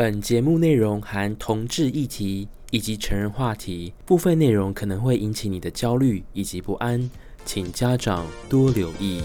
本节目内容含同志议题以及成人话题，部分内容可能会引起你的焦虑以及不安，请家长多留意。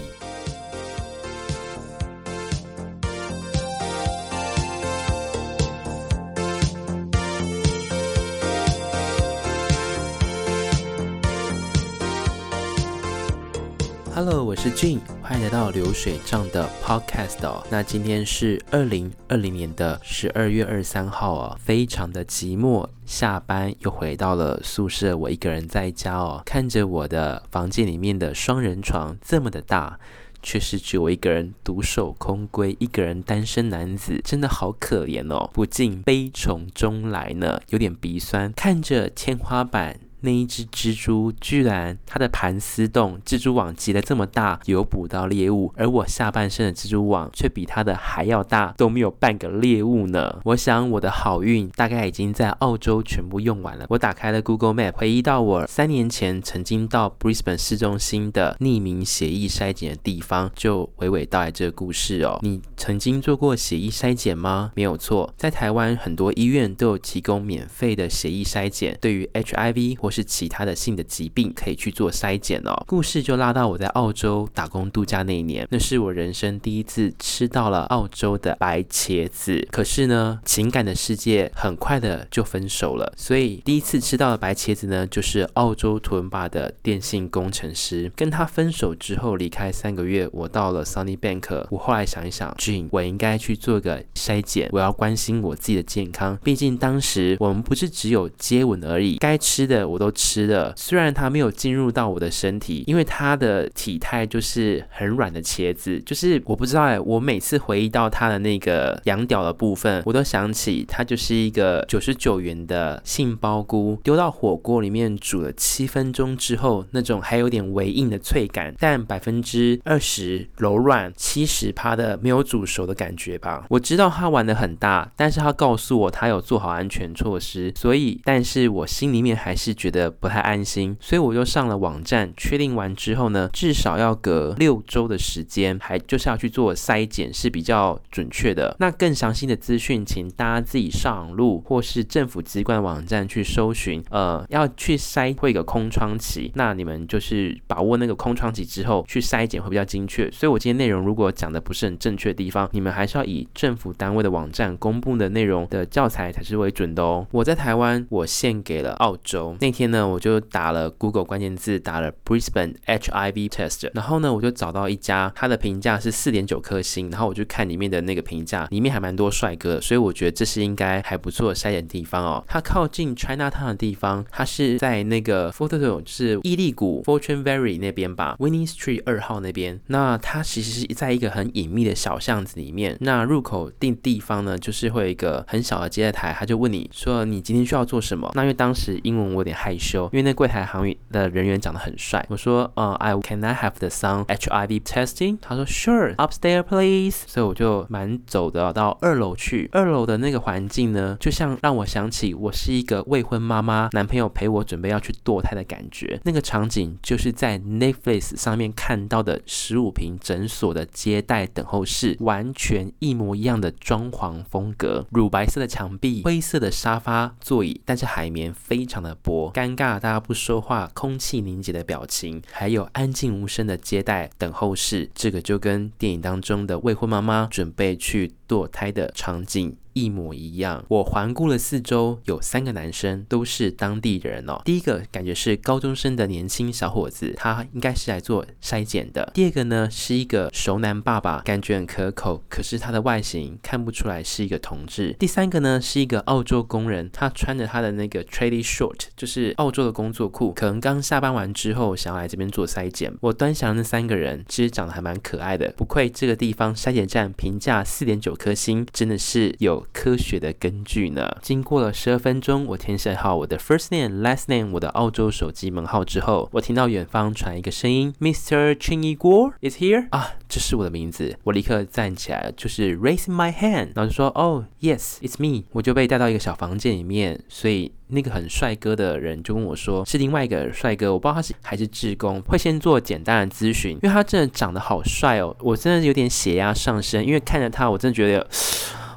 是俊欢迎来到流水账的 Podcast 哦。那今天是二零二零年的十二月二十三号哦，非常的寂寞。下班又回到了宿舍，我一个人在家哦，看着我的房间里面的双人床这么的大，却是只有我一个人独守空闺，一个人单身男子，真的好可怜哦，不禁悲从中来呢，有点鼻酸。看着天花板。那一只蜘蛛居然它的盘丝洞蜘蛛网结得这么大，有捕到猎物，而我下半身的蜘蛛网却比它的还要大，都没有半个猎物呢。我想我的好运大概已经在澳洲全部用完了。我打开了 Google Map，回忆到我三年前曾经到 Brisbane 市中心的匿名协议筛检的地方，就娓娓道来这个故事哦。你曾经做过协议筛检吗？没有错，在台湾很多医院都有提供免费的协议筛检，对于 HIV 或是其他的性的疾病可以去做筛检哦。故事就拉到我在澳洲打工度假那一年，那是我人生第一次吃到了澳洲的白茄子。可是呢，情感的世界很快的就分手了。所以第一次吃到的白茄子呢，就是澳洲图文巴的电信工程师。跟他分手之后离开三个月，我到了 Sunnybank。我后来想一想，Gene，我应该去做个筛检，我要关心我自己的健康。毕竟当时我们不是只有接吻而已，该吃的我。我都吃了，虽然它没有进入到我的身体，因为它的体态就是很软的茄子，就是我不知道哎，我每次回忆到它的那个羊屌的部分，我都想起它就是一个九十九元的杏鲍菇，丢到火锅里面煮了七分钟之后，那种还有点微硬的脆感，但百分之二十柔软，七十趴的没有煮熟的感觉吧。我知道他玩的很大，但是他告诉我他有做好安全措施，所以，但是我心里面还是觉。觉得不太安心，所以我就上了网站，确定完之后呢，至少要隔六周的时间，还就是要去做筛检是比较准确的。那更详细的资讯，请大家自己上路或是政府机关网站去搜寻。呃，要去筛会有个空窗期，那你们就是把握那个空窗期之后去筛检会比较精确。所以我今天内容如果讲的不是很正确的地方，你们还是要以政府单位的网站公布的内容的教材才是为准的哦。我在台湾，我献给了澳洲那。天呢，我就打了 Google 关键字，打了 Brisbane HIV test，然后呢，我就找到一家，它的评价是四点九颗星，然后我就看里面的那个评价，里面还蛮多帅哥，所以我觉得这是应该还不错的筛检地方哦。它靠近 Chinatown 的地方，它是在那个 Fortune 就是伊利谷 Fortune Valley 那边吧，Winning Street 二号那边。那它其实是在一个很隐秘的小巷子里面。那入口定地方呢，就是会有一个很小的接待台，他就问你说你今天需要做什么？那因为当时英文我有点害害羞，因为那柜台行员的人员长得很帅。我说，呃，I can I have the some HIV testing？他说，Sure，upstairs please。所以我就蛮走的到二楼去。二楼的那个环境呢，就像让我想起我是一个未婚妈妈，男朋友陪我准备要去堕胎的感觉。那个场景就是在 Netflix 上面看到的十五平诊所的接待等候室，完全一模一样的装潢风格，乳白色的墙壁，灰色的沙发座椅，但是海绵非常的薄。尴尬，大家不说话，空气凝结的表情，还有安静无声的接待等候室，这个就跟电影当中的未婚妈妈准备去堕胎的场景一模一样。我环顾了四周，有三个男生都是当地人哦。第一个感觉是高中生的年轻小伙子，他应该是来做筛检的。第二个呢是一个熟男爸爸，感觉很可口，可是他的外形看不出来是一个同志。第三个呢是一个澳洲工人，他穿着他的那个 tradie short，就是澳洲的工作裤，可能刚下班完之后想要来这边做筛检。我端详那三个人，其实长得还蛮可爱的，不愧这个地方筛检站评价四点九颗星，真的是有科学的根据呢。经过了十二分钟，我填写好我的 first name、last name，我的澳洲手机门号之后，我听到远方传一个声音：Mr. Chin Igor is here 啊，这是我的名字。我立刻站起来，就是 raise my hand，然后就说：Oh yes, it's me。我就被带到一个小房间里面，所以那个很帅哥的人就跟我说是另外一个帅哥，我不知道他是还是志工，会先做简单的咨询，因为他真的长得好帅哦，我真的有点血压上升，因为看着他，我真的觉得。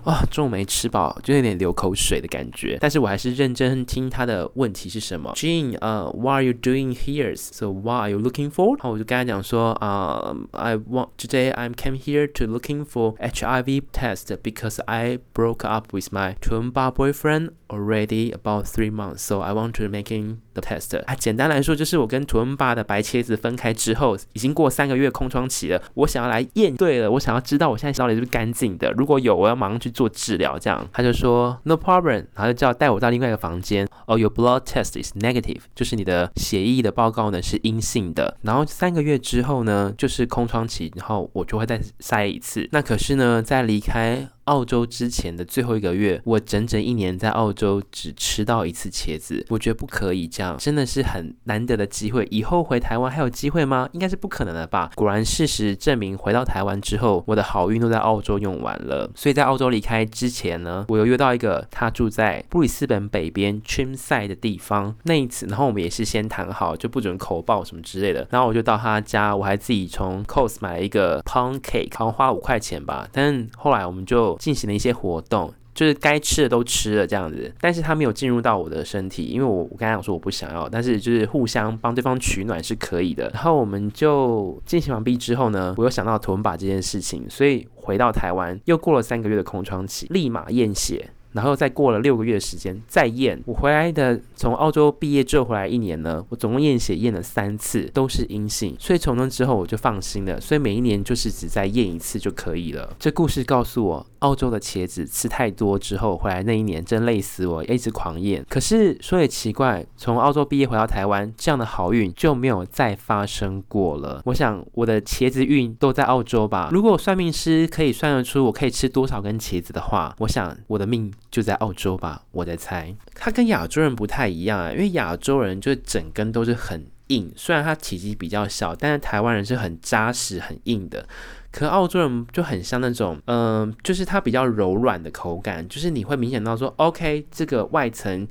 哦，中午没吃饱，就有点流口水的感觉。但是我还是认真听他的问题是什么。Jean，呃、，What are you doing here? So what are you looking for? 然后我就跟他讲说，啊、，I want today I'm came here to looking for HIV test because I broke up with my twin bar boyfriend already about three months. So I want to making the test. 啊，简单来说就是我跟 Toowoomba 的白茄子分开之后，已经过三个月空窗期了。我想要来验，对了，我想要知道我现在到底是不是干净的。如果有，我要马上去做治疗。这样，他就说 No problem，然后就叫带我到另外一个房间。哦，Your blood test is negative，就是你的血液的报告呢是阴性的。然后三个月之后呢，就是空窗期，然后我就会再筛一次。那可是呢，在离开。澳洲之前的最后一个月，我整整一年在澳洲只吃到一次茄子，我觉得不可以这样，真的是很难得的机会。以后回台湾还有机会吗？应该是不可能的吧。果然事实证明，回到台湾之后，我的好运都在澳洲用完了。所以在澳洲离开之前呢，我又约到一个他住在布里斯本北边 Trimside 的地方。那一次，然后我们也是先谈好，就不准口爆什么之类的。然后我就到他家，我还自己从 Costs 买了一个 Pound Cake，好像花了五块钱吧。但后来我们就。进行了一些活动，就是该吃的都吃了这样子，但是他没有进入到我的身体，因为我我刚才讲说我不想要，但是就是互相帮对方取暖是可以的。然后我们就进行完毕之后呢，我又想到臀把这件事情，所以回到台湾又过了三个月的空窗期，立马验血。然后再过了六个月的时间再验，我回来的从澳洲毕业之后回来一年呢，我总共验血验了三次，都是阴性，所以从那之后我就放心了，所以每一年就是只再验一次就可以了。这故事告诉我，澳洲的茄子吃太多之后回来那一年真累死我，一直狂咽。可是说也奇怪，从澳洲毕业回到台湾，这样的好运就没有再发生过了。我想我的茄子运都在澳洲吧？如果算命师可以算得出我可以吃多少根茄子的话，我想我的命。就在澳洲吧，我在猜。他跟亚洲人不太一样啊，因为亚洲人就整根都是很硬，虽然他体积比较小，但是台湾人是很扎实、很硬的。可澳洲人就很像那种，嗯、就是它比较柔软的口感，就是你会明显到说，OK，这个外层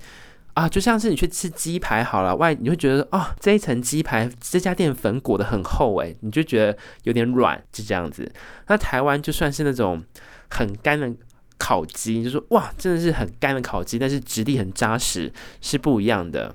啊，就像是你去吃鸡排好了，外你会觉得、哦，这一层鸡排这家店粉裹得很厚诶，你就觉得有点软，就这样子。那台湾就算是那种很干的。烤鸡就说哇，真的是很干的烤鸡，但是质地很扎实，是不一样的。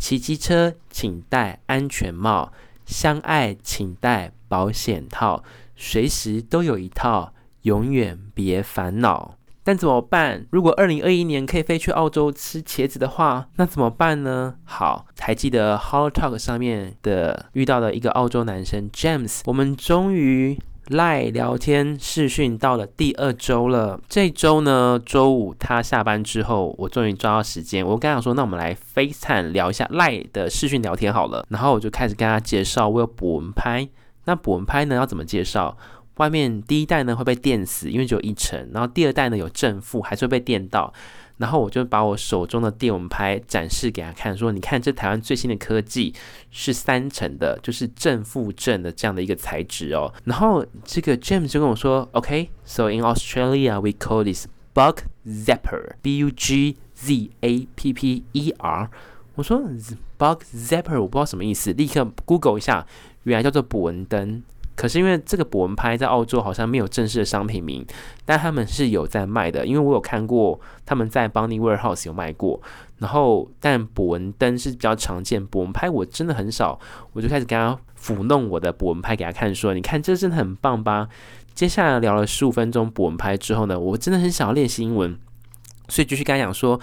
骑机车请戴安全帽，相爱请戴保险套，随时都有一套，永远别烦恼。但怎么办？如果二零二一年可以飞去澳洲吃茄子的话，那怎么办呢？好，还记得 HelloTalk 上面的遇到的一个澳洲男生 James，我们终于。赖聊天视讯到了第二周了，这周呢，周五他下班之后，我终于抓到时间。我刚想说，那我们来 FaceTime 聊一下赖的视讯聊天好了。然后我就开始跟他介绍，我有补文拍。那捕蚊拍呢要怎么介绍？外面第一代呢会被电死，因为只有一层。然后第二代呢有正负，还是会被电到。然后我就把我手中的电蚊拍展示给他看，说：“你看，这台湾最新的科技是三层的，就是正负正的这样的一个材质哦。”然后这个 James 就跟我说：“OK，so、in Australia we call this bug zapper，B-U-G-Z-A-P-P-E-R。”我说：“bug zapper，我不知道什么意思。”立刻 Google 一下，原来叫做捕蚊灯。可是因为这个捕蚊拍在澳洲好像没有正式的商品名，但他们是有在卖的，因为我有看过他们在 Bunny Warehouse 有卖过。然后，但捕蚊灯是比较常见，捕蚊拍我真的很少。我就开始跟他抚弄我的捕蚊拍给他看，说：“你看，这真的很棒吧？”接下来聊了十五分钟捕蚊拍之后呢，我真的很想要练习英文，所以继续跟他讲说。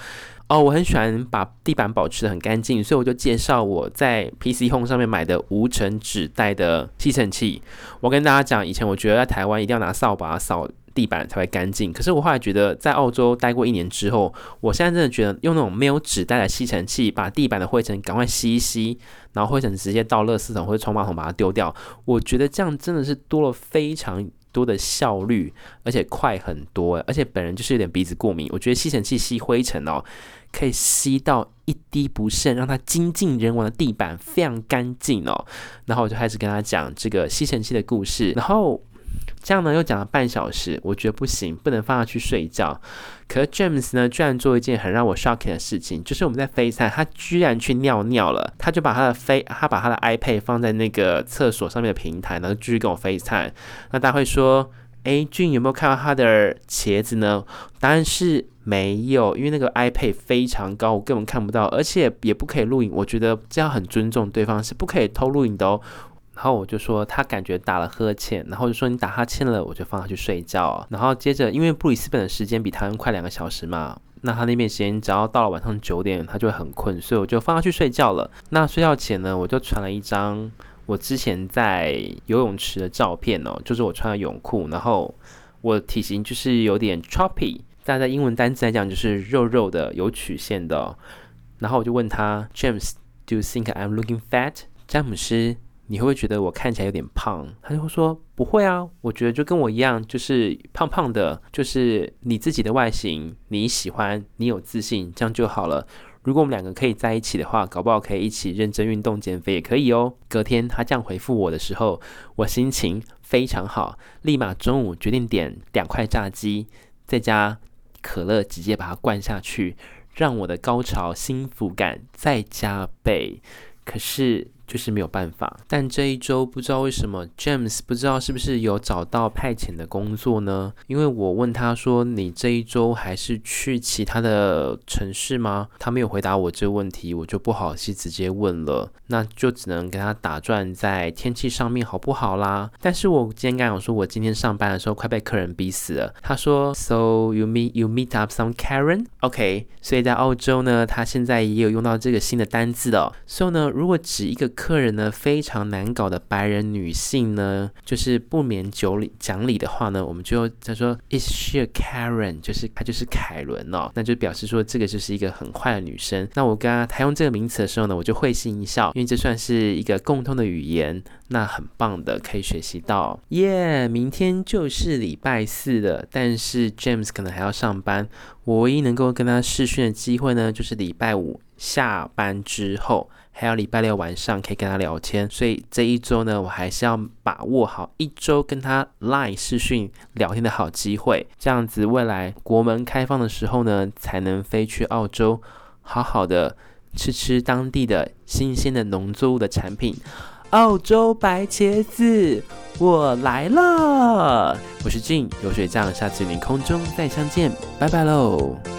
哦，我很喜欢把地板保持得很干净，所以我就介绍我在 PC Home 上面买的无尘纸袋的吸尘器。我跟大家讲，以前我觉得在台湾一定要拿扫把扫地板才会干净，可是我后来觉得在澳洲待过一年之后，我现在真的觉得用那种没有纸袋的吸尘器，把地板的灰尘赶快吸一吸，然后灰尘直接到垃圾桶或者冲马桶把它丢掉，我觉得这样真的是多了非常多的效率，而且快很多。而且本人就是有点鼻子过敏，我觉得吸尘器吸灰尘哦。可以吸到一滴不剩，让它精尽人亡的地板非常干净哦。然后我就开始跟他讲这个吸尘器的故事，然后这样呢又讲了半小时，我觉得不行，不能放下去睡觉。可是 James 呢，居然做一件很让我 shocking 的事情，就是我们在飞餐他居然去尿尿了，他就把他的飞他把他的 iPad 放在那个厕所上面的平台，然后继续跟我飞餐。那大家会说。哎，俊有没有看到他的茄子呢？答案是没有，因为那个 iPad 非常高，我根本看不到，而且也不可以录影。我觉得这样很尊重对方，是不可以偷录影的哦。然后我就说他感觉打了呵欠，然后就说你打哈欠了，我就放他去睡觉。然后接着，因为布里斯本的时间比台湾快两个小时嘛，那他那边时间只要到了晚上九点，他就会很困，所以我就放他去睡觉了。那睡觉前呢，我就传了一张我之前在游泳池的照片哦，就是我穿的泳裤，然后我体型就是有点 chubby。大家在英文单词来讲就是肉肉的、有曲线的。然后我就问他，James，Do you think I'm looking fat？詹姆斯，你会不会觉得我看起来有点胖？他就会说不会啊，我觉得就跟我一样，就是胖胖的，就是你自己的外形，你喜欢，你有自信，这样就好了。如果我们两个可以在一起的话，搞不好可以一起认真运动减肥也可以哦。隔天他这样回复我的时候，我心情非常好，立马中午决定点两块炸鸡，再加。可乐直接把它灌下去，让我的高潮幸福感再加倍。可是。就是没有办法，但这一周不知道为什么，James 不知道是不是有找到派遣的工作呢？因为我问他说：“你这一周还是去其他的城市吗？”他没有回答我这个问题，我就不好意思直接问了，那就只能跟他打转在天气上面好不好啦？但是我今天刚讲说，我今天上班的时候快被客人逼死了。他说：“So you meet you meet up some Karen？OK，所以在澳洲呢，他现在也有用到这个新的单字哦。So 呢，如果指一个。客人呢，非常难搞的白人女性呢，就是不免酒礼讲理的话呢，我们就他说 Is she a Karen？就是她就是凯伦哦，那就表示说这个就是一个很坏的女生。那我刚刚她用这个名词的时候呢，我就会心一笑，因为这算是一个共通的语言，那很棒的可以学习到。耶、明天就是礼拜四了，但是 James 可能还要上班，我唯一能够跟他试训的机会呢，就是礼拜五下班之后。还有礼拜六晚上可以跟他聊天，所以这一周呢，我还是要把握好一周跟他 Line 视讯聊天的好机会，这样子未来国门开放的时候呢，才能飞去澳洲，好好的吃吃当地的新鲜的农作物的产品。澳洲白茄子，我来了！我是 Gene 流水账，下次与您空中再相见，拜拜喽。